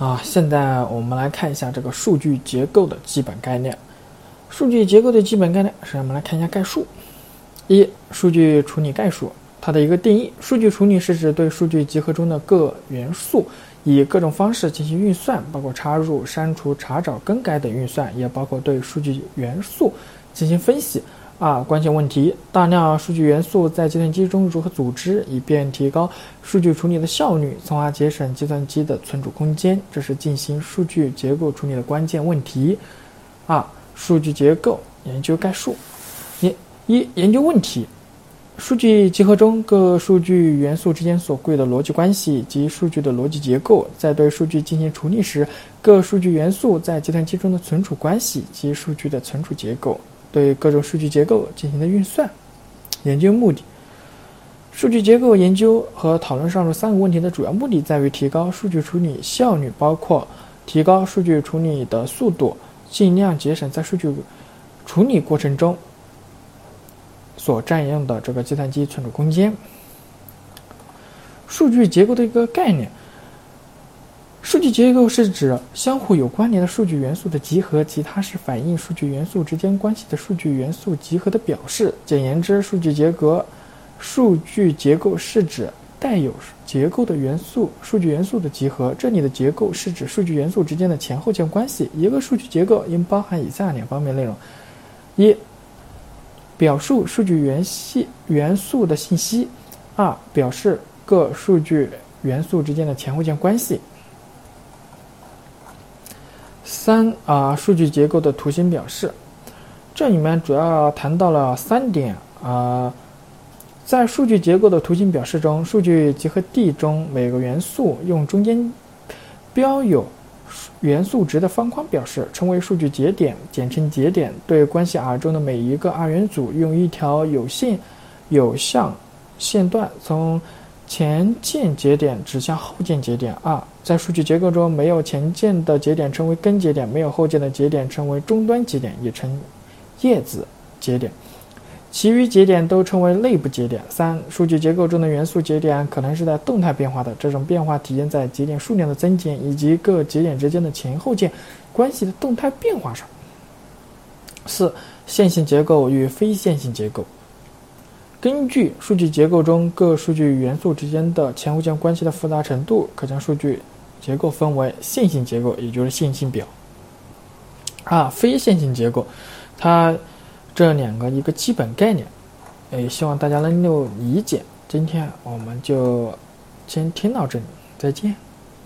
啊，现在我们来看一下这个数据结构的基本概念。数据结构的基本概念，首先我们来看一下概述。一、数据处理概述，它的一个定义：数据处理是指对数据集合中的各元素以各种方式进行运算，包括插入、删除、查找、更改等运算，也包括对数据元素进行分析。二、关键问题：大量数据元素在计算机中如何组织，以便提高数据处理的效率，从而节省计算机的存储空间？这是进行数据结构处理的关键问题。二、数据结构研究概述：一、一研究问题：数据集合中各数据元素之间所贵的逻辑关系及数据的逻辑结构，在对数据进行处理时，各数据元素在计算机中的存储关系及数据的存储结构。对各种数据结构进行的运算研究目的，数据结构研究和讨论上述三个问题的主要目的在于提高数据处理效率，包括提高数据处理的速度，尽量节省在数据处理过程中所占用的这个计算机存储空间。数据结构的一个概念。数据结构是指相互有关联的数据元素的集合，其它是反映数据元素之间关系的数据元素集合的表示。简言之，数据结构，数据结构是指带有结构的元素数据元素的集合。这里的结构是指数据元素之间的前后键关系。一个数据结构应包含以下两方面内容：一、表述数据元系元素的信息；二、表示各数据元素之间的前后键关系。三啊，数据结构的图形表示，这里面主要谈到了三点啊。在数据结构的图形表示中，数据集合 D 中每个元素用中间标有元素值的方框表示，称为数据节点，简称节点。对关系 R 中的每一个二元组，用一条有线有向线段从。前键节点指向后键节点。二，在数据结构中，没有前键的节点称为根节点，没有后键的节点称为终端节点，也称叶子节点。其余节点都称为内部节点。三，数据结构中的元素节点可能是在动态变化的，这种变化体现在节点数量的增减以及各节点之间的前后键关系的动态变化上。四，线性结构与非线性结构。根据数据结构中各数据元素之间的前后键关系的复杂程度，可将数据结构分为线性结构，也就是线性表，啊，非线性结构，它这两个一个基本概念，也希望大家能够理解。今天我们就先听到这里，再见。